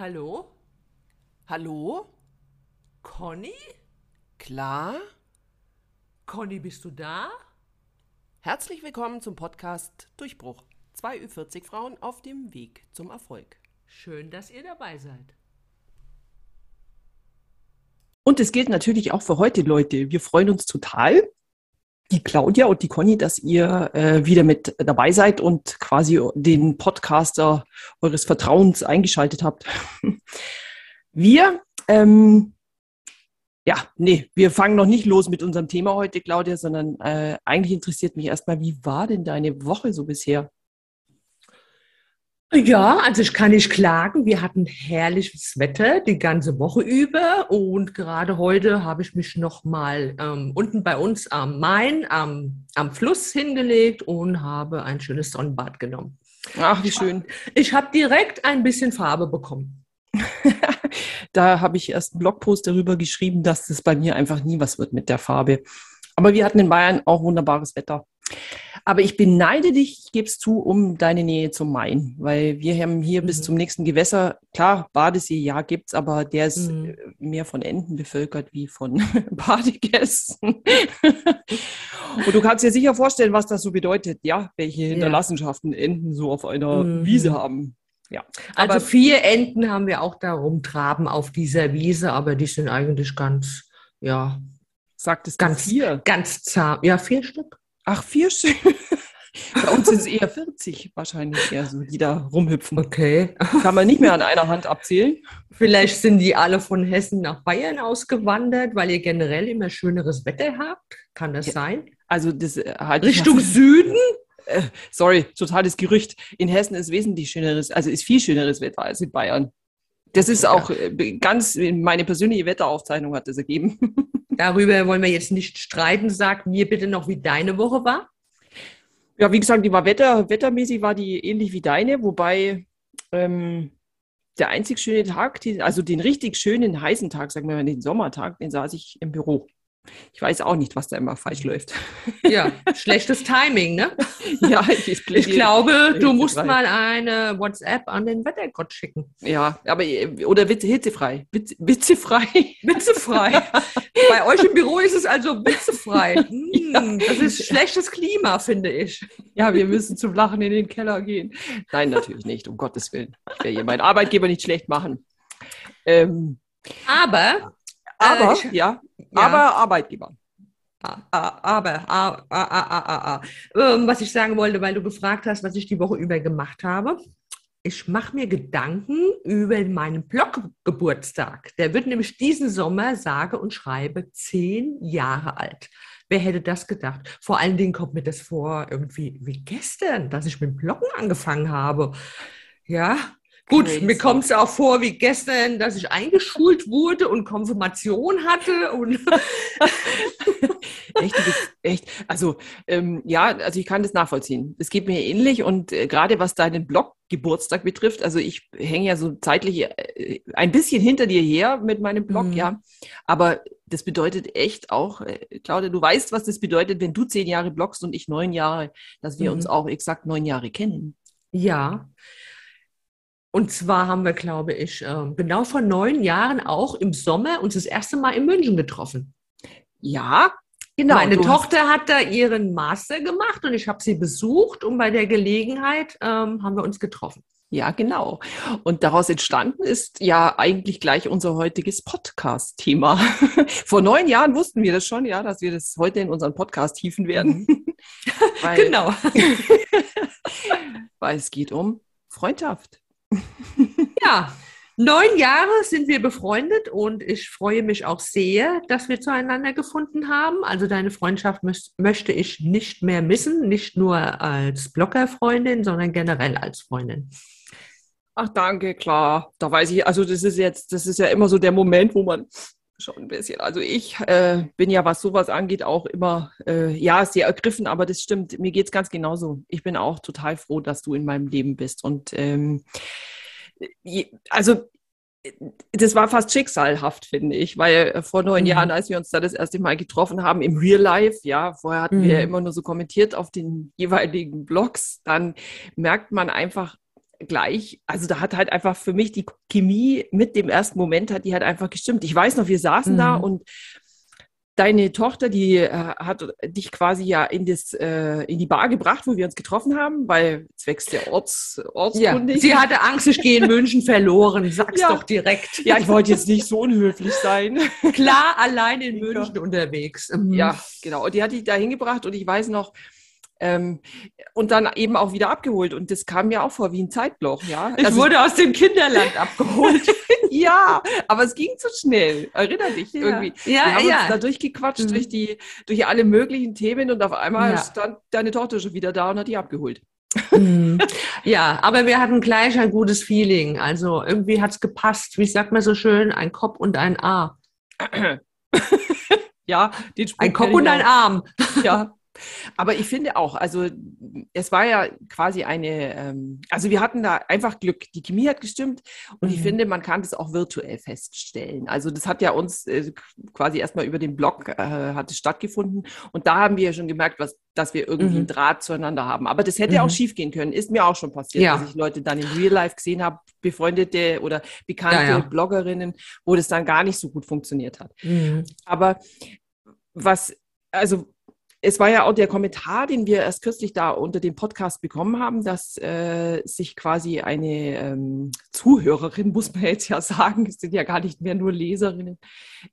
Hallo? Hallo? Conny? Klar? Conny, bist du da? Herzlich willkommen zum Podcast Durchbruch. Zwei Ü40 Frauen auf dem Weg zum Erfolg. Schön, dass ihr dabei seid. Und es gilt natürlich auch für heute, Leute. Wir freuen uns total, die Claudia und die Conny, dass ihr äh, wieder mit dabei seid und quasi den Podcaster eures Vertrauens eingeschaltet habt. Wir, ähm, ja, nee, wir fangen noch nicht los mit unserem Thema heute, Claudia, sondern äh, eigentlich interessiert mich erstmal, wie war denn deine Woche so bisher? Ja, also ich kann nicht klagen. Wir hatten herrliches Wetter die ganze Woche über und gerade heute habe ich mich noch mal ähm, unten bei uns am Main, am, am Fluss hingelegt und habe ein schönes Sonnenbad genommen. Ach, wie schön. Ich habe direkt ein bisschen Farbe bekommen. da habe ich erst einen Blogpost darüber geschrieben, dass das bei mir einfach nie was wird mit der Farbe. Aber wir hatten in Bayern auch wunderbares Wetter. Aber ich beneide dich, ich gebe es zu, um deine Nähe zum Main, weil wir haben hier mhm. bis zum nächsten Gewässer, klar, Badesee, ja, gibt es, aber der ist mhm. Äh, mehr von Enten bevölkert wie von Badegästen. Und du kannst dir sicher vorstellen, was das so bedeutet, ja, welche Hinterlassenschaften Enten so auf einer mhm. Wiese haben. Ja. Also aber vier Enten haben wir auch da rumtraben auf dieser Wiese, aber die sind eigentlich ganz, ja. Sagt es ganz vier? Ganz zahm. Ja, vier Stück. Ach, vier Stück. Bei uns sind es eher 40 wahrscheinlich eher so, die da rumhüpfen. Okay. Kann man nicht mehr an einer Hand abzählen. Vielleicht sind die alle von Hessen nach Bayern ausgewandert, weil ihr generell immer schöneres Wetter habt. Kann das ja. sein? Also das äh, halt Richtung Süden? Äh, sorry, totales Gerücht. In Hessen ist wesentlich schöneres, also ist viel schöneres Wetter als in Bayern. Das ist auch äh, ganz, meine persönliche Wetteraufzeichnung hat das ergeben. Darüber wollen wir jetzt nicht streiten. Sag mir bitte noch, wie deine Woche war. Ja, wie gesagt, die war Wetter, wettermäßig war die ähnlich wie deine, wobei ähm, der einzig schöne Tag, also den richtig schönen heißen Tag, sagen wir mal den Sommertag, den saß ich im Büro. Ich weiß auch nicht, was da immer falsch läuft. Ja, schlechtes Timing, ne? Ja, ich, ich glaube, du musst mal eine WhatsApp an den Wettergott schicken. Ja, aber oder Witze, hitzefrei. Witze, witzefrei. Witzefrei. Bei euch im Büro ist es also witzefrei. Hm, ja. Das ist schlechtes Klima, finde ich. Ja, wir müssen zum Lachen in den Keller gehen. Nein, natürlich nicht, um Gottes Willen. Ich werde hier meinen Arbeitgeber nicht schlecht machen. Ähm, aber aber, äh, ja, ja, aber Arbeitgeber. Aber, ähm, was ich sagen wollte, weil du gefragt hast, was ich die Woche über gemacht habe. Ich mache mir Gedanken über meinen Bloggeburtstag. Der wird nämlich diesen Sommer, sage und schreibe, zehn Jahre alt. Wer hätte das gedacht? Vor allen Dingen kommt mir das vor, irgendwie wie gestern, dass ich mit Bloggen angefangen habe. Ja, Gut, Crazy. mir kommt es auch vor wie gestern, dass ich eingeschult wurde und Konfirmation hatte. Und echt, echt. Also ähm, ja, also ich kann das nachvollziehen. Es geht mir ähnlich und äh, gerade was deinen Blog-Geburtstag betrifft, also ich hänge ja so zeitlich äh, ein bisschen hinter dir her mit meinem Blog, mhm. ja. Aber das bedeutet echt auch, äh, Claudia, du weißt, was das bedeutet, wenn du zehn Jahre bloggst und ich neun Jahre, dass wir mhm. uns auch exakt neun Jahre kennen. Ja. Und zwar haben wir, glaube ich, ähm, genau vor neun Jahren auch im Sommer uns das erste Mal in München getroffen. Ja, genau. Meine Tochter hat da ihren Master gemacht und ich habe sie besucht und bei der Gelegenheit ähm, haben wir uns getroffen. Ja, genau. Und daraus entstanden ist ja eigentlich gleich unser heutiges Podcast-Thema. Vor neun Jahren wussten wir das schon, ja, dass wir das heute in unseren Podcast hieven werden. weil, genau. weil es geht um Freundschaft. Ja, neun Jahre sind wir befreundet und ich freue mich auch sehr, dass wir zueinander gefunden haben. Also deine Freundschaft möchte ich nicht mehr missen, nicht nur als Bloggerfreundin, sondern generell als Freundin. Ach, danke, klar. Da weiß ich, also das ist jetzt, das ist ja immer so der Moment, wo man schon ein bisschen. Also ich äh, bin ja, was sowas angeht, auch immer, äh, ja, sehr ergriffen, aber das stimmt, mir geht es ganz genauso. Ich bin auch total froh, dass du in meinem Leben bist. Und ähm, also das war fast schicksalhaft, finde ich, weil äh, vor neun mhm. Jahren, als wir uns da das erste Mal getroffen haben, im Real Life, ja, vorher hatten mhm. wir ja immer nur so kommentiert auf den jeweiligen Blogs, dann merkt man einfach, gleich, also da hat halt einfach für mich die Chemie mit dem ersten Moment hat die halt einfach gestimmt. Ich weiß noch, wir saßen mhm. da und deine Tochter, die äh, hat dich quasi ja in, das, äh, in die Bar gebracht, wo wir uns getroffen haben, weil zwecks der Orts, Ortskunde. Ja, sie hatte Angst, ich gehe in München verloren. Sag's ja. doch direkt. Ja, ich wollte jetzt nicht so unhöflich sein. Klar, allein in München ja. unterwegs. Mhm. Ja, genau. Und die hat dich da hingebracht und ich weiß noch, ähm, und dann eben auch wieder abgeholt. Und das kam mir auch vor wie ein Zeitloch. Ja? Ich also, wurde aus dem Kinderland abgeholt. ja, aber es ging zu schnell. Erinner dich ja. irgendwie. Ja, Wir haben ja. uns da durchgequatscht mhm. durch, die, durch alle möglichen Themen und auf einmal ja. stand deine Tochter schon wieder da und hat die abgeholt. Mhm. ja, aber wir hatten gleich ein gutes Feeling. Also irgendwie hat es gepasst. Wie sagt man so schön? Ein Kopf und ein A. ja, ein Kopf und ein Arm. Ja, aber ich finde auch, also es war ja quasi eine, ähm, also wir hatten da einfach Glück. Die Chemie hat gestimmt und mhm. ich finde, man kann das auch virtuell feststellen. Also das hat ja uns äh, quasi erstmal über den Blog äh, hat es stattgefunden und da haben wir ja schon gemerkt, was, dass wir irgendwie mhm. einen Draht zueinander haben. Aber das hätte mhm. auch schief gehen können. Ist mir auch schon passiert, ja. dass ich Leute dann in Real Life gesehen habe, befreundete oder bekannte ja, ja. Bloggerinnen, wo das dann gar nicht so gut funktioniert hat. Mhm. Aber was, also es war ja auch der Kommentar, den wir erst kürzlich da unter dem Podcast bekommen haben, dass äh, sich quasi eine ähm, Zuhörerin, muss man jetzt ja sagen, es sind ja gar nicht mehr nur Leserinnen,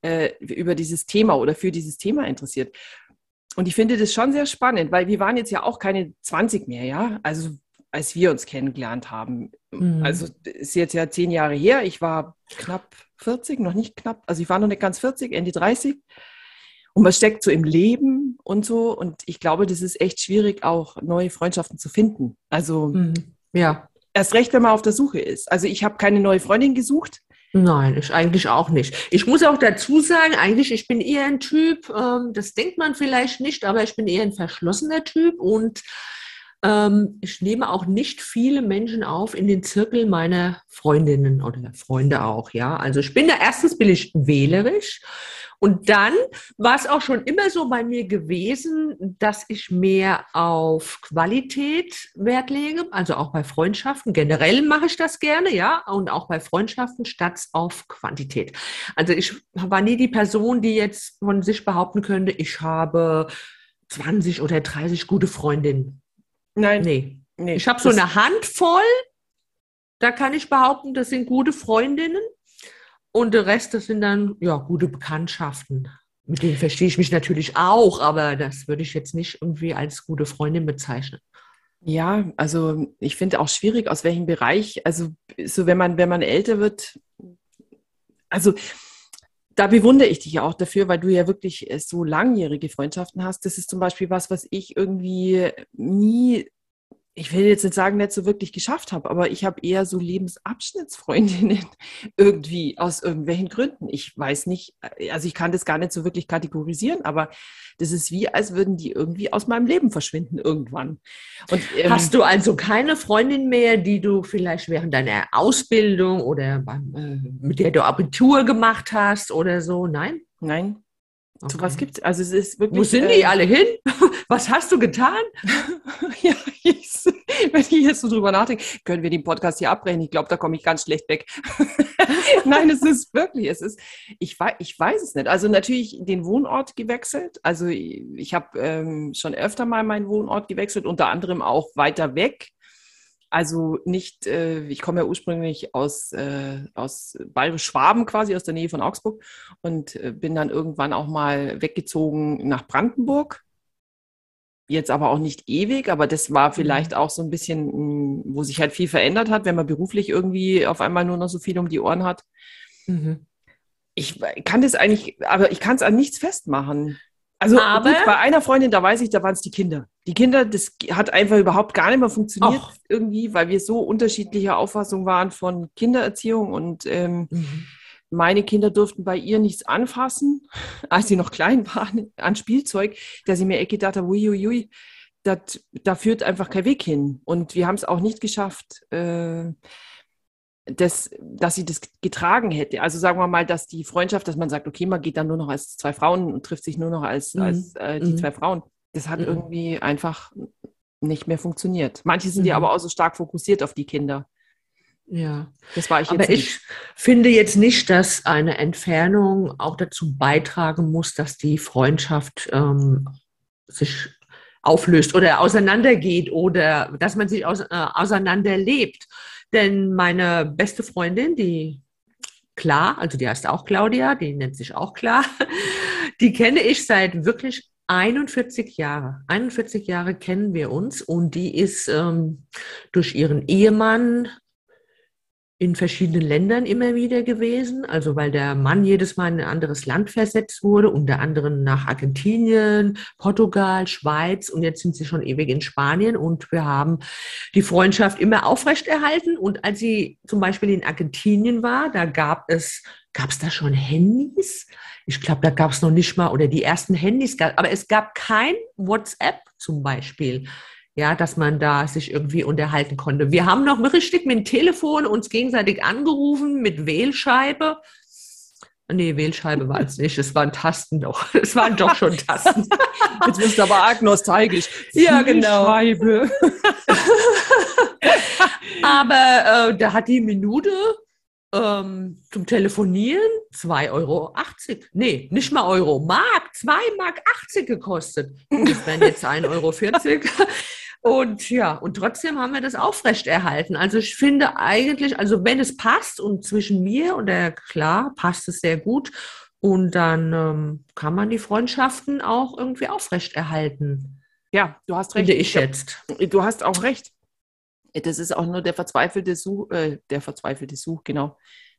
äh, über dieses Thema oder für dieses Thema interessiert. Und ich finde das schon sehr spannend, weil wir waren jetzt ja auch keine 20 mehr, ja. Also als wir uns kennengelernt haben. Mhm. Also ist jetzt ja zehn Jahre her. Ich war knapp 40, noch nicht knapp, also ich war noch nicht ganz 40, Ende 30. Und man steckt so im Leben und so. Und ich glaube, das ist echt schwierig, auch neue Freundschaften zu finden. Also, mhm. ja. Erst recht, wenn man auf der Suche ist. Also, ich habe keine neue Freundin gesucht. Nein, ich eigentlich auch nicht. Ich muss auch dazu sagen, eigentlich, ich bin eher ein Typ, ähm, das denkt man vielleicht nicht, aber ich bin eher ein verschlossener Typ und ähm, ich nehme auch nicht viele Menschen auf in den Zirkel meiner Freundinnen oder Freunde auch, ja. Also ich bin da erstens bin ich wählerisch und dann war es auch schon immer so bei mir gewesen, dass ich mehr auf Qualität Wert lege, also auch bei Freundschaften. Generell mache ich das gerne, ja, und auch bei Freundschaften statt auf Quantität. Also ich war nie die Person, die jetzt von sich behaupten könnte, ich habe 20 oder 30 gute Freundinnen. Nein. Nee. nee ich habe so eine Handvoll, da kann ich behaupten, das sind gute Freundinnen. Und der Rest, das sind dann ja gute Bekanntschaften. Mit denen verstehe ich mich natürlich auch, aber das würde ich jetzt nicht irgendwie als gute Freundin bezeichnen. Ja, also ich finde auch schwierig, aus welchem Bereich. Also so wenn man wenn man älter wird, also da bewundere ich dich auch dafür, weil du ja wirklich äh, so langjährige Freundschaften hast. Das ist zum Beispiel was, was ich irgendwie nie ich will jetzt nicht sagen, nicht so wirklich geschafft habe, aber ich habe eher so Lebensabschnittsfreundinnen irgendwie aus irgendwelchen Gründen. Ich weiß nicht, also ich kann das gar nicht so wirklich kategorisieren, aber das ist wie, als würden die irgendwie aus meinem Leben verschwinden irgendwann. Und, ähm, Hast du also keine Freundin mehr, die du vielleicht während deiner Ausbildung oder beim, äh, mit der du Abitur gemacht hast oder so? Nein? Nein, Okay. So was gibt's. Also es ist wirklich. Wo sind die äh, alle hin? Was hast du getan? ja, ich, wenn ich jetzt so drüber nachdenke, können wir den Podcast hier abbrechen. Ich glaube, da komme ich ganz schlecht weg. Nein, es ist wirklich, es ist, ich weiß, ich weiß es nicht. Also natürlich den Wohnort gewechselt. Also ich, ich habe ähm, schon öfter mal meinen Wohnort gewechselt, unter anderem auch weiter weg. Also nicht, äh, ich komme ja ursprünglich aus, äh, aus Bayerisch-Schwaben quasi, aus der Nähe von Augsburg und äh, bin dann irgendwann auch mal weggezogen nach Brandenburg. Jetzt aber auch nicht ewig, aber das war mhm. vielleicht auch so ein bisschen, mm, wo sich halt viel verändert hat, wenn man beruflich irgendwie auf einmal nur noch so viel um die Ohren hat. Mhm. Ich kann das eigentlich, aber ich kann es an nichts festmachen. Also aber, gut, bei einer Freundin, da weiß ich, da waren es die Kinder. Die Kinder, das hat einfach überhaupt gar nicht mehr funktioniert Och. irgendwie, weil wir so unterschiedlicher Auffassung waren von Kindererziehung und ähm, mhm. meine Kinder durften bei ihr nichts anfassen, als sie noch klein waren, an Spielzeug, dass ich mir echt gedacht habe, uiuiui, dat, da führt einfach kein Weg hin. Und wir haben es auch nicht geschafft, äh, das, dass sie das getragen hätte. Also sagen wir mal, dass die Freundschaft, dass man sagt, okay, man geht dann nur noch als zwei Frauen und trifft sich nur noch als, mhm. als äh, die mhm. zwei Frauen. Das hat mhm. irgendwie einfach nicht mehr funktioniert. Manche sind ja mhm. aber auch so stark fokussiert auf die Kinder. Ja, das war ich jetzt aber nicht. ich finde jetzt nicht, dass eine Entfernung auch dazu beitragen muss, dass die Freundschaft ähm, sich auflöst oder auseinandergeht oder dass man sich aus, äh, auseinanderlebt. Denn meine beste Freundin, die Klar, also die heißt auch Claudia, die nennt sich auch Klar, die kenne ich seit wirklich 41 Jahre. 41 Jahre kennen wir uns und die ist ähm, durch ihren Ehemann in verschiedenen Ländern immer wieder gewesen, also weil der Mann jedes Mal in ein anderes Land versetzt wurde, unter anderem nach Argentinien, Portugal, Schweiz. Und jetzt sind sie schon ewig in Spanien. Und wir haben die Freundschaft immer aufrechterhalten. Und als sie zum Beispiel in Argentinien war, da gab es, gab es da schon Handys? Ich glaube, da gab es noch nicht mal oder die ersten Handys, aber es gab kein WhatsApp zum Beispiel ja, dass man da sich irgendwie unterhalten konnte. Wir haben noch richtig mit dem Telefon uns gegenseitig angerufen mit Wählscheibe. Nee, Wählscheibe war es nicht. Es waren Tasten doch. Es waren doch schon Tasten. Jetzt bist du aber arg nostalgisch. Ja, genau. Wählscheibe. aber äh, da hat die Minute ähm, zum Telefonieren 2,80 Euro. Nee, nicht mal Euro. Mark, 2 Mark 80 gekostet. Das wären jetzt 1,40 Euro. Und ja, und trotzdem haben wir das aufrechterhalten. Also ich finde eigentlich, also wenn es passt und zwischen mir und der klar passt es sehr gut. Und dann ähm, kann man die Freundschaften auch irgendwie aufrechterhalten. Ja, du hast recht. Finde ich jetzt. Du hast auch recht. Das ist auch nur der verzweifelte Such, äh, der verzweifelte Such, genau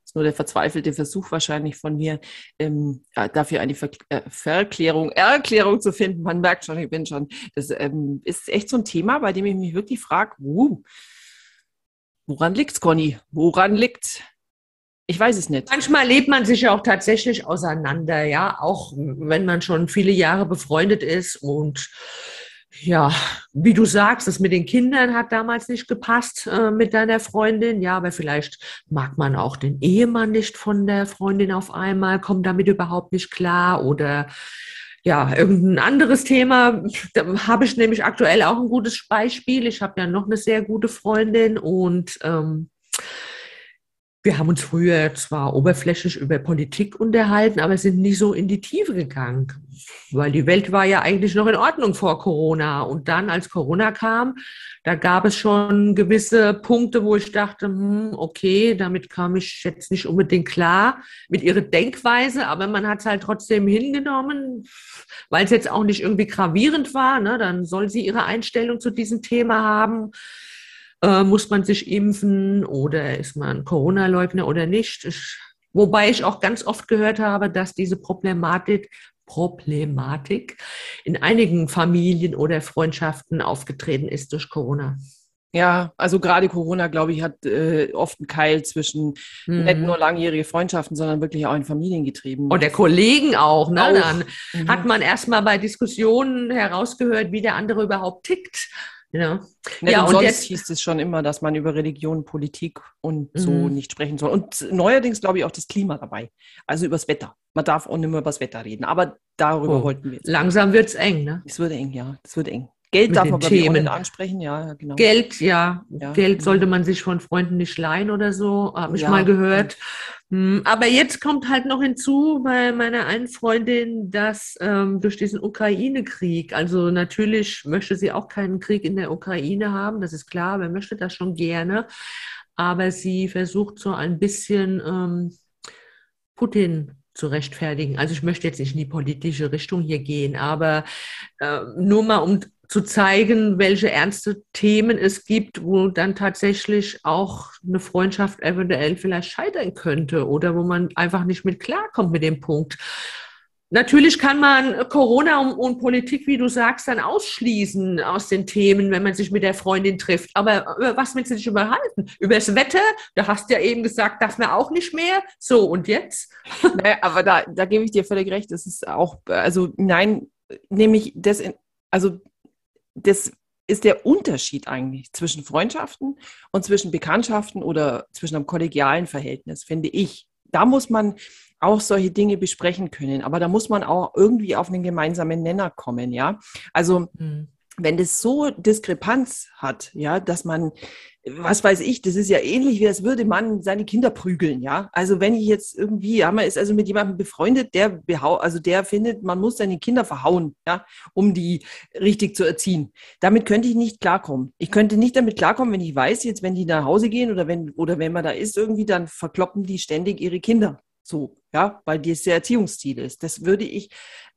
ist nur der verzweifelte Versuch wahrscheinlich von mir, ähm, dafür eine Ver äh, Verklärung, Erklärung zu finden. Man merkt schon, ich bin schon, das ähm, ist echt so ein Thema, bei dem ich mich wirklich frage, uh, woran liegt's, Conny? Woran liegt's? Ich weiß es nicht. Manchmal lebt man sich ja auch tatsächlich auseinander, ja, auch wenn man schon viele Jahre befreundet ist und ja, wie du sagst, das mit den Kindern hat damals nicht gepasst äh, mit deiner Freundin. Ja, aber vielleicht mag man auch den Ehemann nicht von der Freundin auf einmal, kommt damit überhaupt nicht klar oder ja, irgendein anderes Thema. Da habe ich nämlich aktuell auch ein gutes Beispiel. Ich habe ja noch eine sehr gute Freundin und ähm, wir haben uns früher zwar oberflächlich über Politik unterhalten, aber sind nie so in die Tiefe gegangen, weil die Welt war ja eigentlich noch in Ordnung vor Corona. Und dann, als Corona kam, da gab es schon gewisse Punkte, wo ich dachte, hm, okay, damit kam ich jetzt nicht unbedingt klar mit ihrer Denkweise, aber man hat es halt trotzdem hingenommen, weil es jetzt auch nicht irgendwie gravierend war. Ne? Dann soll sie ihre Einstellung zu diesem Thema haben. Äh, muss man sich impfen oder ist man Corona-Leugner oder nicht? Ich, wobei ich auch ganz oft gehört habe, dass diese Problematik, Problematik in einigen Familien oder Freundschaften aufgetreten ist durch Corona. Ja, also gerade Corona, glaube ich, hat äh, oft einen Keil zwischen mhm. nicht nur langjährige Freundschaften, sondern wirklich auch in Familien getrieben. Und der Kollegen auch. Ne? Auch. Dann mhm. hat man erstmal bei Diskussionen herausgehört, wie der andere überhaupt tickt. Ja, ja, ja und sonst jetzt hieß es schon immer, dass man über Religion, Politik und so mhm. nicht sprechen soll. Und neuerdings glaube ich auch das Klima dabei. Also übers Wetter. Man darf auch nicht mehr über das Wetter reden. Aber darüber oh. wollten wir jetzt. Langsam wird es eng, ne? Es wird eng, ja. Es wird eng. Geld darf man Themen. ansprechen, ja, genau. Geld, ja. ja. Geld sollte man sich von Freunden nicht leihen oder so, habe ich ja. mal gehört. Hm, aber jetzt kommt halt noch hinzu bei meiner einen Freundin, dass ähm, durch diesen Ukraine-Krieg, also natürlich möchte sie auch keinen Krieg in der Ukraine haben, das ist klar, aber möchte das schon gerne. Aber sie versucht so ein bisschen ähm, Putin zu rechtfertigen. Also ich möchte jetzt nicht in die politische Richtung hier gehen, aber äh, nur mal um zu zeigen, welche ernste Themen es gibt, wo dann tatsächlich auch eine Freundschaft eventuell vielleicht scheitern könnte oder wo man einfach nicht mit klarkommt mit dem Punkt. Natürlich kann man Corona und, Politik, wie du sagst, dann ausschließen aus den Themen, wenn man sich mit der Freundin trifft. Aber über was willst du dich überhalten? Über das Wetter? Da hast du ja eben gesagt, darf man auch nicht mehr. So, und jetzt? Naja, aber da, da gebe ich dir völlig recht. Das ist auch, also nein, nämlich das, also das ist der Unterschied eigentlich zwischen Freundschaften und zwischen Bekanntschaften oder zwischen einem kollegialen Verhältnis, finde ich. Da muss man auch solche Dinge besprechen können, aber da muss man auch irgendwie auf einen gemeinsamen Nenner kommen, ja. Also mhm. Wenn das so Diskrepanz hat, ja, dass man, was weiß ich, das ist ja ähnlich, wie als würde man seine Kinder prügeln, ja. Also wenn ich jetzt irgendwie, ja, man ist also mit jemandem befreundet, der behau also der findet, man muss seine Kinder verhauen, ja, um die richtig zu erziehen. Damit könnte ich nicht klarkommen. Ich könnte nicht damit klarkommen, wenn ich weiß, jetzt, wenn die nach Hause gehen oder wenn, oder wenn man da ist irgendwie, dann verkloppen die ständig ihre Kinder. So, ja, weil das der Erziehungsziel ist. Das würde ich,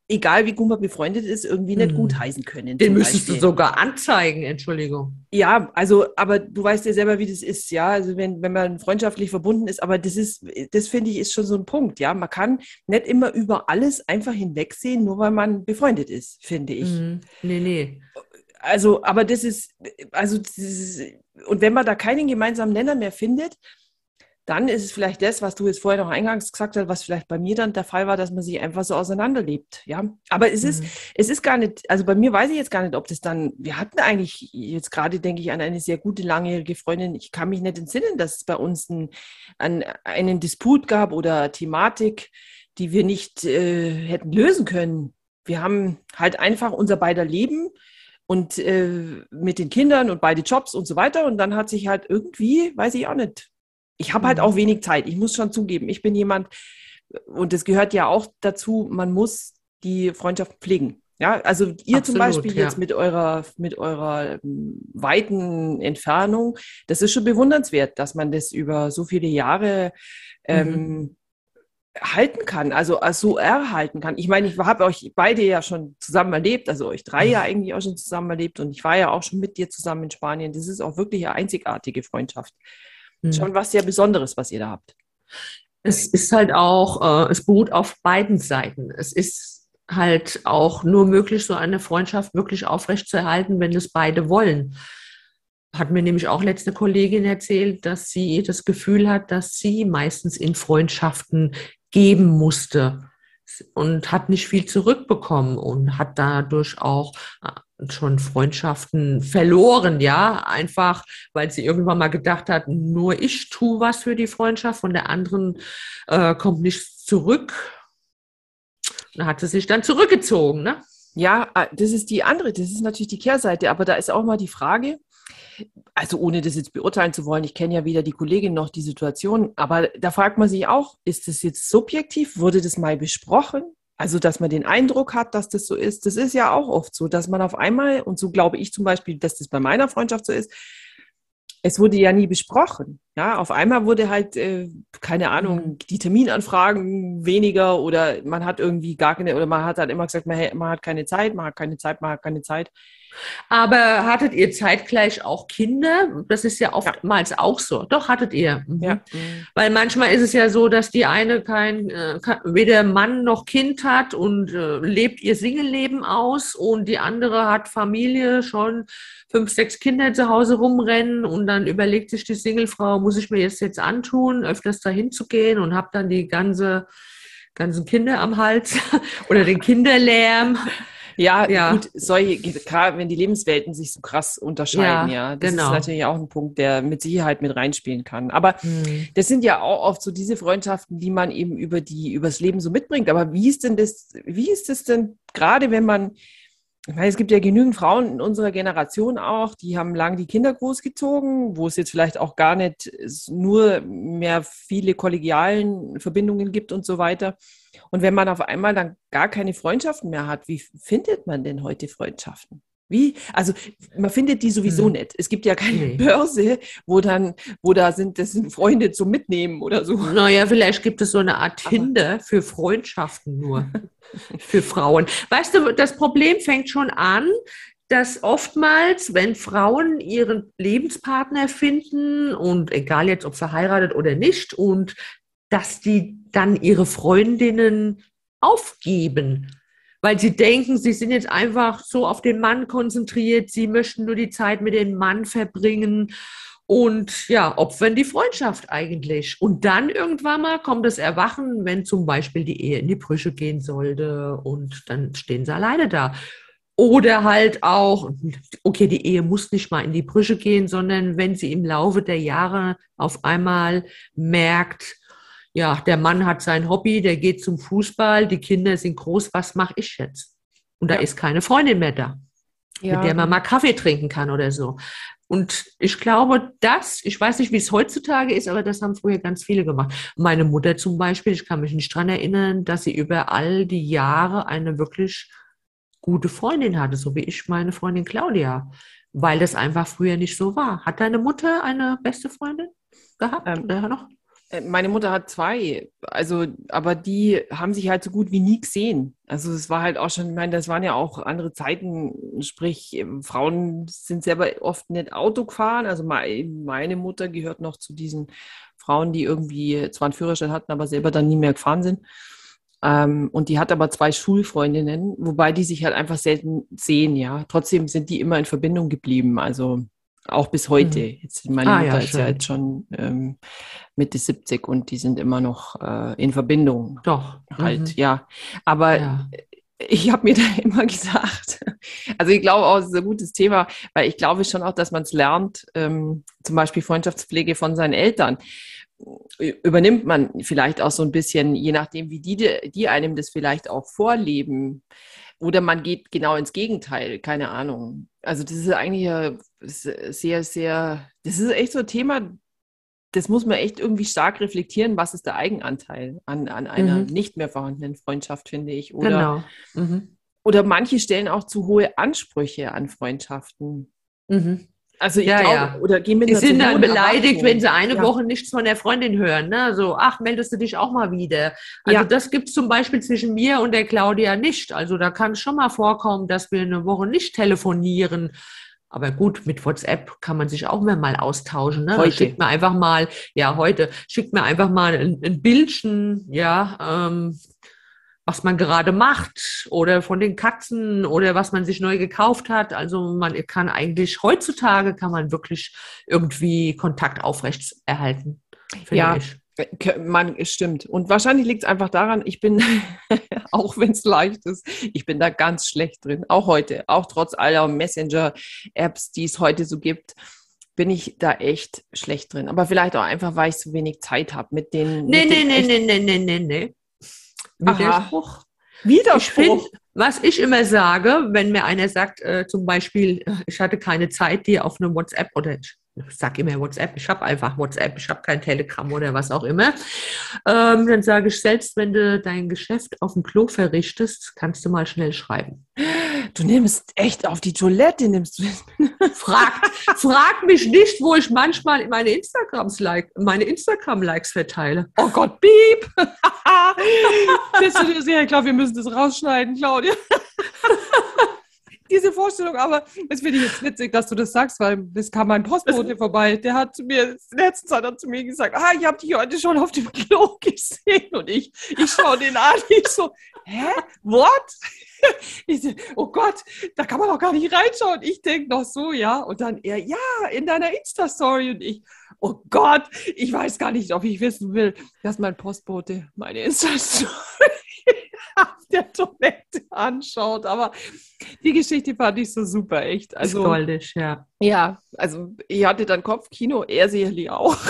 egal wie gut man befreundet ist, irgendwie nicht Hm. gut heißen können. Den müsstest du Beispiel. sogar anzeigen, Entschuldigung. Ja, also, aber du weißt ja selber, wie das ist, ja. Also wenn, wenn man freundschaftlich verbunden ist, aber das ist, das finde ich, ist schon so ein Punkt, ja. Man kann nicht immer über alles einfach hinwegsehen, nur weil man befreundet ist, finde ich. Mhm. Nee, nee. Also, aber das ist, also, das ist, und wenn man da keinen gemeinsamen Nenner mehr findet, dann ist es vielleicht das, was du jetzt vorher noch eingangs gesagt hast, was vielleicht bei mir dann der Fall war, dass man sich einfach so auseinanderlebt, ja. Aber es ist, Mhm. es ist gar nicht, also bei mir weiß ich jetzt gar nicht, ob das dann, wir hatten eigentlich jetzt gerade, denke ich, an eine sehr gute langjährige Freundin. Ich kann mich nicht entsinnen, dass es bei uns ein, an, einen Disput gab oder Thematik, die wir nicht äh, hätten lösen können. Wir haben halt einfach unser beider Leben und äh, mit den Kindern und beide Jobs und so weiter. Und dann hat sich halt irgendwie, weiß ich auch nicht. Ich habe halt Mhm. auch wenig Zeit. Ich muss schon zugeben, ich bin jemand, und das gehört ja auch dazu, man muss die Freundschaft pflegen. Ja, also ihr zum Absolut, Beispiel ja. jetzt mit eurer, mit eurer ähm, weiten Entfernung, das ist schon bewundernswert, dass man das über so viele Jahre ähm, halten kann, also als so erhalten kann. Ich meine, ich habe euch beide ja schon zusammen erlebt, also euch drei ja eigentlich auch schon zusammen erlebt und ich war ja auch schon mit dir zusammen in Spanien. Das ist auch wirklich eine einzigartige Freundschaft. Mhm. Schon was sehr Besonderes, was ihr da habt. Es ist halt auch, äh, es beruht auf beiden Seiten. Es ist halt auch nur möglich, so eine Freundschaft wirklich aufrechtzuerhalten, wenn es beide wollen. Hat mir nämlich auch letzte Kollegin erzählt, dass sie das Gefühl hat, dass sie meistens in Freundschaften geben musste und hat nicht viel zurückbekommen und hat dadurch auch äh, schon Freundschaften verloren, ja, einfach weil sie irgendwann mal gedacht hat, nur ich tue was für die Freundschaft, von der anderen äh, kommt nichts zurück. Da hat sie sich dann zurückgezogen, ne? Ja, äh, das ist die andere, das ist natürlich die Kehrseite, aber da ist auch mal die Frage, also ohne das jetzt beurteilen zu wollen, ich kenne ja weder die Kollegin noch die Situation, aber da fragt man sich auch, ist das jetzt subjektiv? Wurde das mal besprochen? Also, dass man den Eindruck hat, dass das so ist, das ist ja auch oft so, dass man auf einmal, und so glaube ich zum Beispiel, dass das bei meiner Freundschaft so ist, es wurde ja nie besprochen. Ja, auf einmal wurde halt, äh, keine Ahnung, die Terminanfragen weniger oder man hat irgendwie gar keine, oder man hat halt immer gesagt, man, man hat keine Zeit, man hat keine Zeit, man hat keine Zeit. Aber hattet ihr zeitgleich auch Kinder? Das ist ja oftmals auch so. Doch, hattet ihr. Mhm. Ja. Weil manchmal ist es ja so, dass die eine kein, äh, weder Mann noch Kind hat und äh, lebt ihr Singleleben aus und die andere hat Familie, schon fünf, sechs Kinder zu Hause rumrennen und dann überlegt sich die Singlefrau, muss ich mir jetzt jetzt antun, öfters dahin zu gehen und habe dann die ganze ganzen Kinder am Hals oder den Kinderlärm. Ja, Ja. gut, solche, gerade wenn die Lebenswelten sich so krass unterscheiden, Ja, ja. Das genau. ist natürlich auch ein Punkt, der mit Sicherheit mit reinspielen kann. Aber Hm. das sind ja auch oft so diese Freundschaften, die man eben über die, übers Leben so mitbringt. Aber wie ist denn das, wie ist das denn, gerade wenn man, ich meine, es gibt ja genügend Frauen in unserer Generation auch, die haben lang die Kinder großgezogen, wo es jetzt vielleicht auch gar nicht nur mehr viele kollegialen Verbindungen gibt und so weiter. Und wenn man auf einmal dann gar keine Freundschaften mehr hat, wie findet man denn heute Freundschaften? Wie? Also man findet die sowieso Hm. nicht. Es gibt ja keine Nee. Börse, wo dann, wo da sind, das sind Freunde zum Mitnehmen oder so. Naja, vielleicht gibt es so eine Art Tinder für Freundschaften nur. für Frauen. Weißt du, das Problem fängt schon an, dass oftmals, wenn Frauen ihren Lebenspartner finden und egal jetzt ob verheiratet oder nicht, und dass die dann ihre Freundinnen aufgeben, weil sie denken, sie sind jetzt einfach so auf den Mann konzentriert, sie möchten nur die Zeit mit dem Mann verbringen und ja, opfern die Freundschaft eigentlich. Und dann irgendwann mal kommt das Erwachen, wenn zum Beispiel die Ehe in die Brüche gehen sollte und dann stehen sie alleine da. Oder halt auch, okay, die Ehe muss nicht mal in die Brüche gehen, sondern wenn sie im Laufe der Jahre auf einmal merkt, ja, der Mann hat sein Hobby, der geht zum Fußball, die Kinder sind groß, was mache ich jetzt? Und da Ja. ist keine Freundin mehr da. ja. mit der man mal Kaffee trinken kann oder so. Und ich glaube, das, ich weiß nicht, wie es heutzutage ist, aber das haben früher ganz viele gemacht. Meine Mutter zum Beispiel, ich kann mich nicht dran erinnern, dass sie über all die Jahre eine wirklich gute Freundin hatte, so wie ich meine Freundin Claudia, weil das einfach früher nicht so war. Hat deine Mutter eine beste Freundin gehabt ähm, oder noch? Äh, meine Mutter hat zwei, also, aber die haben sich halt so gut wie nie gesehen. Also es war halt auch schon, ich meine, das waren ja auch andere Zeiten, sprich, ähm, Frauen sind selber oft nicht Auto gefahren. Also meine Mutter gehört noch zu diesen Frauen, die irgendwie zwar einen Führerschein hatten, aber selber dann nie mehr gefahren sind. Ähm, und die hat aber zwei Schulfreundinnen, wobei die sich halt einfach selten sehen, ja. Trotzdem sind die immer in Verbindung geblieben. Also auch bis heute. Mhm. Jetzt, meine ah, Mutter ja, ist ja jetzt schon ähm, Mitte 70 und die sind immer noch äh, in Verbindung. Doch. Halt, mhm. ja. Aber ja. ich habe mir da immer gesagt, also ich glaube auch, es ist ein gutes Thema, weil ich glaube schon auch, dass man es lernt, ähm, zum Beispiel Freundschaftspflege von seinen Eltern übernimmt man vielleicht auch so ein bisschen, je nachdem, wie die, die einem das vielleicht auch vorleben. Oder man geht genau ins Gegenteil, keine Ahnung. Also das ist eigentlich sehr, sehr, das ist echt so ein Thema, das muss man echt irgendwie stark reflektieren, was ist der Eigenanteil an, an einer mhm. nicht mehr vorhandenen Freundschaft, finde ich. Oder, genau. Mhm. oder manche stellen auch zu hohe Ansprüche an Freundschaften. Mhm. Also ich ja, glaube, ja. oder gehen mit Die sind dann beleidigt, wenn sie eine ja. Woche nichts von der Freundin hören. Ne? So, ach, meldest du dich auch mal wieder. Also ja. das gibt es zum Beispiel zwischen mir und der Claudia nicht. Also da kann es schon mal vorkommen, dass wir eine Woche nicht telefonieren. Aber gut, mit WhatsApp kann man sich auch mehr mal austauschen. Ne? Heute. Schickt mir einfach mal, ja, heute, schickt mir einfach mal ein, ein Bildchen, ja, ähm, was man gerade macht oder von den Katzen oder was man sich neu gekauft hat. Also man kann eigentlich heutzutage kann man wirklich irgendwie Kontakt aufrecht erhalten. Ja, ich. Äh, man, stimmt. Und wahrscheinlich liegt es einfach daran, ich bin, auch wenn es leicht ist, ich bin da ganz schlecht drin. Auch heute, auch trotz aller Messenger-Apps, die es heute so gibt bin ich da echt schlecht drin. Aber vielleicht auch einfach, weil ich so wenig Zeit habe mit den. Nee, mit nee, den nee, nee, nee, nee, nee, nee. Widerspruch. Widerspruch. Ich find, was ich immer sage, wenn mir einer sagt, äh, zum Beispiel, äh, ich hatte keine Zeit, dir auf eine WhatsApp oder ich sag immer WhatsApp, ich habe einfach WhatsApp, ich habe kein Telegram oder was auch immer, ähm, dann sage ich, selbst wenn du dein Geschäft auf dem Klo verrichtest, kannst du mal schnell schreiben. Du nimmst echt auf die Toilette, nimmst du. frag, frag mich nicht, wo ich manchmal meine Instagrams like, meine Instagram-Likes verteile. Oh Gott, piep! Bist du dir sicher? Ich glaube, wir müssen das rausschneiden, Claudia. Diese Vorstellung, aber es finde ich jetzt witzig, dass du das sagst, weil es kam mein Postbote vorbei. Der hat zu mir, letztens hat er zu mir gesagt, ah, ich habe dich heute schon auf dem Klo gesehen. Und ich, ich schaue den an, ich so, hä? What? Ich so, oh Gott, da kann man doch gar nicht reinschauen. Ich denke noch so, ja. Und dann er, ja, in deiner Insta-Story. Und ich, oh Gott, ich weiß gar nicht, ob ich wissen will, dass mein Postbote meine Insta-Story auf der Toilette anschaut. Aber die Geschichte fand ich so super, echt. Also, goldig, ja. Ja, also ich hatte dann Kopfkino, er sicherlich auch.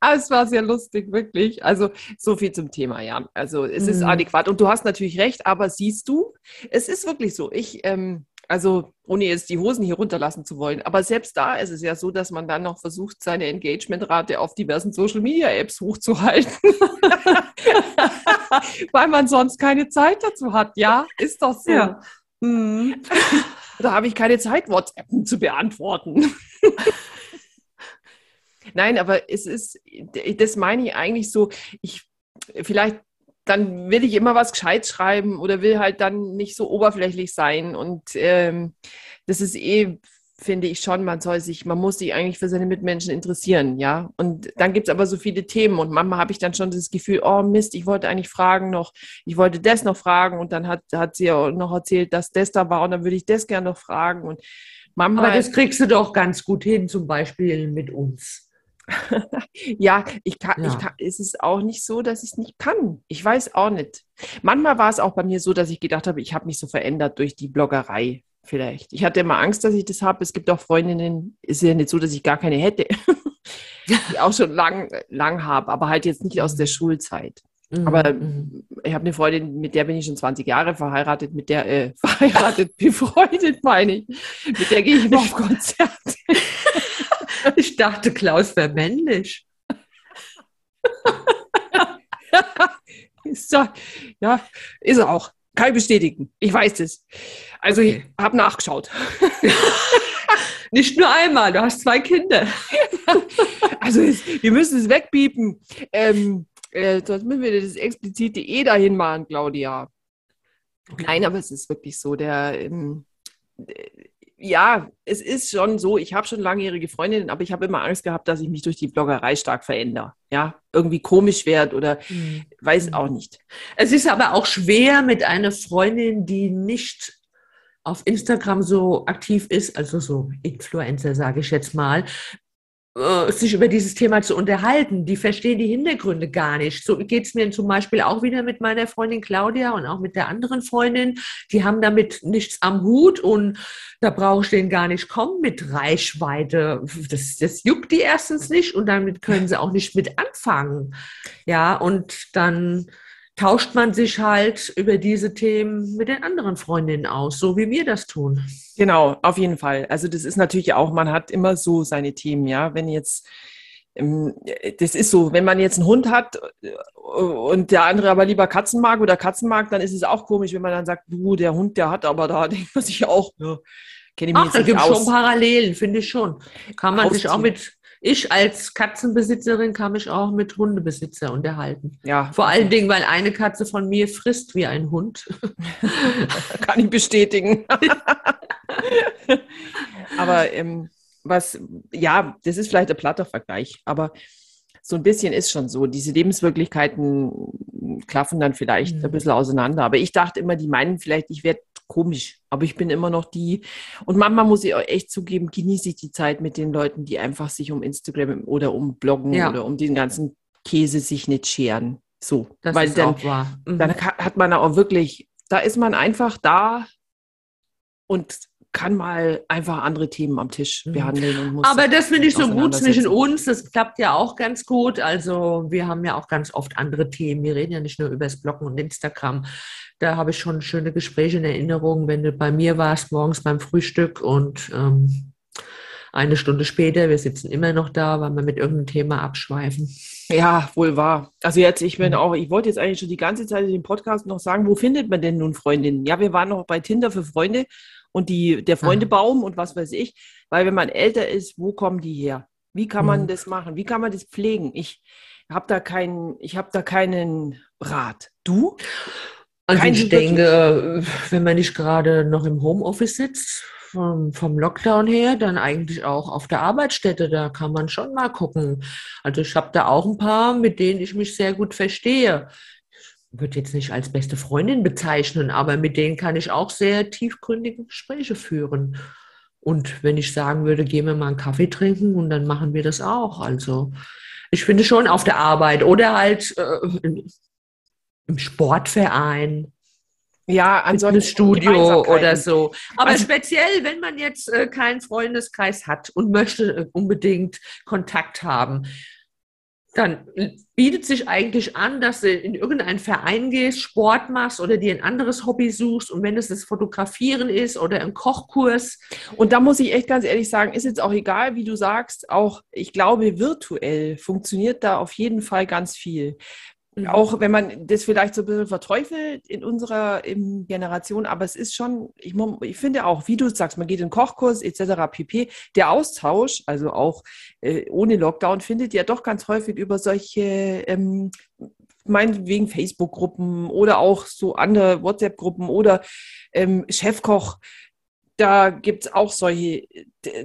Aber es war sehr lustig, wirklich. Also so viel zum Thema, ja. Also es ist mhm. adäquat. Und du hast natürlich recht, aber siehst du, es ist wirklich so. Ich, ähm, also ohne jetzt die Hosen hier runterlassen zu wollen, aber selbst da ist es ja so, dass man dann noch versucht, seine Engagementrate auf diversen Social-Media-Apps hochzuhalten, weil man sonst keine Zeit dazu hat. Ja, ist doch so. Ja. Hm. Da habe ich keine Zeit, WhatsApp zu beantworten. Nein, aber es ist, das meine ich eigentlich so, ich, vielleicht, dann will ich immer was gescheit schreiben oder will halt dann nicht so oberflächlich sein. Und ähm, das ist eh, finde ich schon, man soll sich, man muss sich eigentlich für seine Mitmenschen interessieren, ja. Und dann gibt es aber so viele Themen und manchmal habe ich dann schon das Gefühl, oh Mist, ich wollte eigentlich fragen noch, ich wollte das noch fragen und dann hat, hat sie auch noch erzählt, dass das da war und dann würde ich das gerne noch fragen und Manchmal, aber das kriegst du doch ganz gut hin, zum Beispiel mit uns. Ja, ich kann, ja. ich kann, es ist auch nicht so, dass ich es nicht kann. Ich weiß auch nicht. Manchmal war es auch bei mir so, dass ich gedacht habe, ich habe mich so verändert durch die Bloggerei vielleicht. Ich hatte immer Angst, dass ich das habe. Es gibt auch Freundinnen, ist ja nicht so, dass ich gar keine hätte, die auch schon lang, lang habe, aber halt jetzt nicht aus der Schulzeit. Mhm. Aber mhm. ich habe eine Freundin, mit der bin ich schon 20 Jahre verheiratet, mit der, äh, verheiratet, befreundet meine ich. Mit der gehe ich immer auf Konzerte. Ich dachte, Klaus wäre männlich. so, ja, ist er auch. Kann ich bestätigen. Ich weiß es. Also okay. ich habe nachgeschaut. Nicht nur einmal, du hast zwei Kinder. also es, wir müssen es wegbiepen. Ähm, äh, sonst müssen wir das explizite E dahin machen, Claudia. Nein, aber es ist wirklich so. Der, ähm, ja, es ist schon so, ich habe schon langjährige Freundinnen, aber ich habe immer Angst gehabt, dass ich mich durch die Bloggerei stark verändere. Ja, irgendwie komisch werde oder mhm. weiß auch nicht. Es ist aber auch schwer mit einer Freundin, die nicht auf Instagram so aktiv ist, also so Influencer, sage ich jetzt mal, sich über dieses Thema zu unterhalten. Die verstehen die Hintergründe gar nicht. So geht es mir zum Beispiel auch wieder mit meiner Freundin Claudia und auch mit der anderen Freundin. Die haben damit nichts am Hut und da brauche ich denen gar nicht kommen mit Reichweite. Das, das juckt die erstens nicht und damit können sie auch nicht mit anfangen. Ja, und dann tauscht man sich halt über diese Themen mit den anderen Freundinnen aus, so wie wir das tun. Genau, auf jeden Fall. Also das ist natürlich auch, man hat immer so seine Themen, ja. Wenn jetzt, ähm, das ist so, wenn man jetzt einen Hund hat äh, und der andere aber lieber Katzen mag oder Katzen mag, dann ist es auch komisch, wenn man dann sagt, du, der Hund, der hat aber da, denkt man sich auch, ja, kenne ich mich Ach, da gibt es schon Parallelen, finde ich schon. Kann man Ausziehen. sich auch mit ich als Katzenbesitzerin kann mich auch mit Hundebesitzer unterhalten. Ja. Vor allen Dingen, weil eine Katze von mir frisst wie ein Hund. kann ich bestätigen. aber ähm, was, ja, das ist vielleicht ein platter Vergleich, aber so ein bisschen ist schon so. Diese Lebenswirklichkeiten klaffen dann vielleicht mhm. ein bisschen auseinander. Aber ich dachte immer, die meinen vielleicht, ich werde komisch. Aber ich bin immer noch die. Und manchmal muss ich auch echt zugeben, genieße ich die Zeit mit den Leuten, die einfach sich um Instagram oder um Bloggen ja. oder um den ganzen Käse sich nicht scheren. So. Das Weil ist dann. Mhm. Dann hat man auch wirklich, da ist man einfach da und kann mal einfach andere Themen am Tisch mhm. behandeln. Aber das finde ich so gut zwischen uns. Das klappt ja auch ganz gut. Also wir haben ja auch ganz oft andere Themen. Wir reden ja nicht nur über das Bloggen und Instagram. Da habe ich schon schöne Gespräche in Erinnerung, wenn du bei mir warst morgens beim Frühstück und ähm, eine Stunde später, wir sitzen immer noch da, weil wir mit irgendeinem Thema abschweifen. Ja, wohl wahr. Also jetzt, ich bin mhm. auch, ich wollte jetzt eigentlich schon die ganze Zeit in dem Podcast noch sagen, wo findet man denn nun Freundinnen? Ja, wir waren noch bei Tinder für Freunde und die, der Freundebaum und was weiß ich. Weil wenn man älter ist, wo kommen die her? Wie kann man mhm. das machen? Wie kann man das pflegen? Ich habe da keinen, ich habe da keinen Rat. Du? Also Kein ich denke, wenn man nicht gerade noch im Homeoffice sitzt, vom, vom Lockdown her, dann eigentlich auch auf der Arbeitsstätte, da kann man schon mal gucken. Also ich habe da auch ein paar, mit denen ich mich sehr gut verstehe würde jetzt nicht als beste Freundin bezeichnen, aber mit denen kann ich auch sehr tiefgründige Gespräche führen. Und wenn ich sagen würde, gehen wir mal einen Kaffee trinken und dann machen wir das auch. Also ich finde schon auf der Arbeit oder halt äh, im Sportverein. Ja, an so einem Studio oder so. Aber also, speziell, wenn man jetzt äh, keinen Freundeskreis hat und möchte äh, unbedingt Kontakt haben, dann bietet sich eigentlich an, dass du in irgendeinen Verein gehst, Sport machst oder dir ein anderes Hobby suchst und wenn es das Fotografieren ist oder ein Kochkurs. Und da muss ich echt ganz ehrlich sagen, ist jetzt auch egal, wie du sagst, auch ich glaube, virtuell funktioniert da auf jeden Fall ganz viel. Mhm. Auch wenn man das vielleicht so ein bisschen verteufelt in unserer in Generation, aber es ist schon, ich, ich, finde auch, wie du sagst, man geht in Kochkurs etc. pp. Der Austausch, also auch äh, ohne Lockdown, findet ja doch ganz häufig über solche, ähm, meinetwegen Facebook-Gruppen oder auch so andere WhatsApp-Gruppen oder ähm, Chefkoch da gibt es auch solche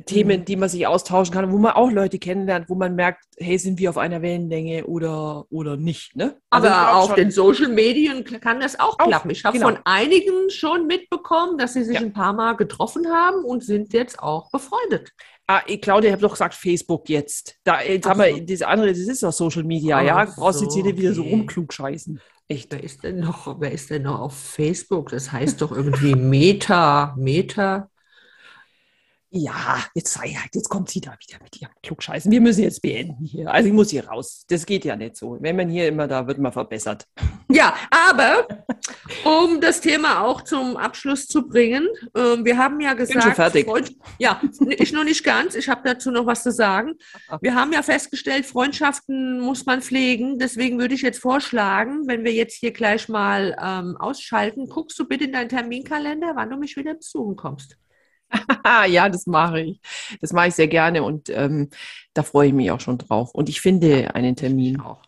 Themen, mhm. die man sich austauschen kann, wo man auch Leute kennenlernt, wo man merkt, hey, sind wir auf einer Wellenlänge oder, oder nicht. Ne? Also Aber auf den Social Medien kann das auch, auch klappen. Ich habe genau. von einigen schon mitbekommen, dass sie sich ja. ein paar Mal getroffen haben und sind jetzt auch befreundet. Ah, ich, Claudia, ich habe doch gesagt Facebook jetzt. Da, jetzt haben wir das andere, das ist doch Social Media, Ach ja. Brauchst so, jetzt jeder okay. wieder so rumklugscheißen. Echt, wer ist denn noch, wer ist denn noch auf Facebook? Das heißt doch irgendwie Meta, Meta. Ja, jetzt, sei halt, jetzt kommt sie da wieder mit ihrem Klugscheißen. Wir müssen jetzt beenden hier. Also ich muss hier raus. Das geht ja nicht so. Wenn man hier immer da wird man verbessert. Ja, aber um das Thema auch zum Abschluss zu bringen, ähm, wir haben ja gesagt, schon fertig. Freund, ja, ich noch nicht ganz. Ich habe dazu noch was zu sagen. Wir haben ja festgestellt, Freundschaften muss man pflegen. Deswegen würde ich jetzt vorschlagen, wenn wir jetzt hier gleich mal ähm, ausschalten, guckst du bitte in deinen Terminkalender, wann du mich wieder besuchen kommst. ja, das mache ich. Das mache ich sehr gerne und ähm, da freue ich mich auch schon drauf. Und ich finde einen Termin. Auch.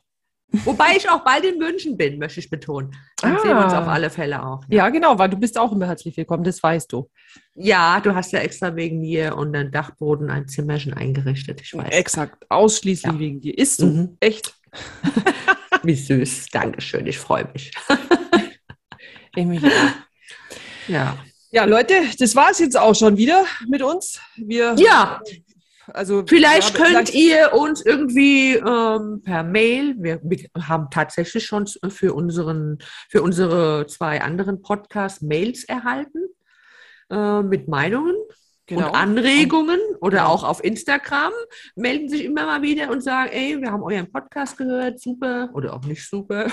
Wobei ich auch bald in München bin, möchte ich betonen. Dann ah. sehen wir uns auf alle Fälle auch. Ja. ja. genau, weil du bist auch immer herzlich willkommen, das weißt du. Ja, du hast ja extra wegen mir und den Dachboden ein Zimmerchen eingerichtet, ich weiß. Exakt, ausschließlich ja. wegen dir. Ist so, mhm. echt. Wie süß, Dankeschön, ich freue mich. ich mich auch. Ja. Ja, Leute, das war es jetzt auch schon wieder mit uns. Wir, ja. Also vielleicht ja, könnt vielleicht ihr uns irgendwie ähm, per Mail, wir, haben tatsächlich schon für unseren, für unsere zwei anderen Podcasts Mails erhalten äh, mit Meinungen genau. und Anregungen oder auch auf Instagram melden sich immer mal wieder und sagen, ey, wir haben euren Podcast gehört, super oder auch nicht super.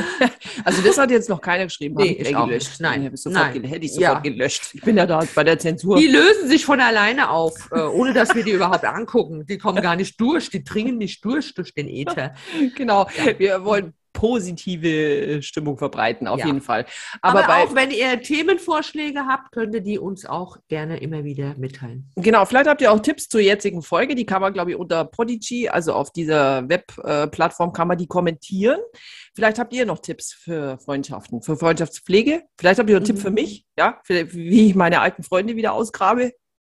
also das hat jetzt noch keiner geschrieben, nee, ich gelöscht. Nein, ich sofort Nein. hätte ich sofort ja. gelöscht. Ich bin ja da bei der Zensur. Die lösen sich von alleine auf, äh, ohne dass wir die überhaupt angucken. Die kommen gar nicht durch, die dringen nicht durch durch den Äther. genau, wir wollen positive äh, Stimmung verbreiten, auf ja. jeden Fall. Aber, Aber auch wenn ihr Themenvorschläge habt, könnt ihr die uns auch gerne immer wieder mitteilen. Genau, vielleicht habt ihr auch Tipps zur jetzigen Folge. Die kann man, glaube ich, unter Prodigy, also auf dieser Webplattform, kann man die kommentieren. Vielleicht habt ihr noch Tipps für Freundschaften, für Freundschaftspflege. Vielleicht habt ihr einen mhm. Tipp für mich, ja, für, wie ich meine alten Freunde wieder ausgrabe.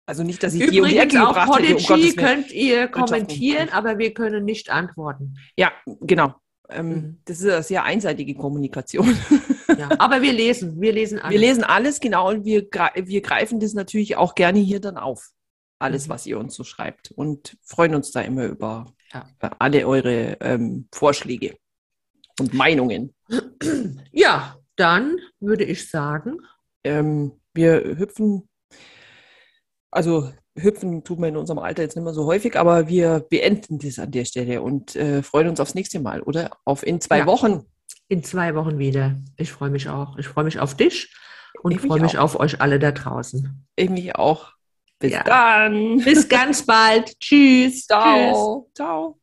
Also nicht, dass ich Übrigens die um die Ecke gebracht hätte. Um könnt ihr kommentieren, aber wir können nicht antworten. Ja, genau. Ähm, mhm. Das ist eine sehr einseitige Kommunikation. Ja, aber wir lesen, wir lesen alles. Wir lesen alles, genau, und wir, wir greifen das natürlich auch gerne hier dann auf. Alles, mhm. was ihr uns so schreibt. Und freuen uns da immer über ja. alle eure ähm, Vorschläge und Meinungen. Ja, dann würde ich sagen. Ähm, wir hüpfen, also hüpfen tut man in unserem Alter jetzt nicht mehr so häufig, aber wir beenden das an der Stelle und äh, freuen uns aufs nächste Mal, oder? Auf in zwei ja. Wochen. In zwei Wochen wieder. Ich freue mich auch. Ich freue mich auf dich und freue mich auch. auf euch alle da draußen. Ich mich auch. Bis ja. dann. Bis ganz bald. Tschüss. Ciao. Tschüss. Ciao.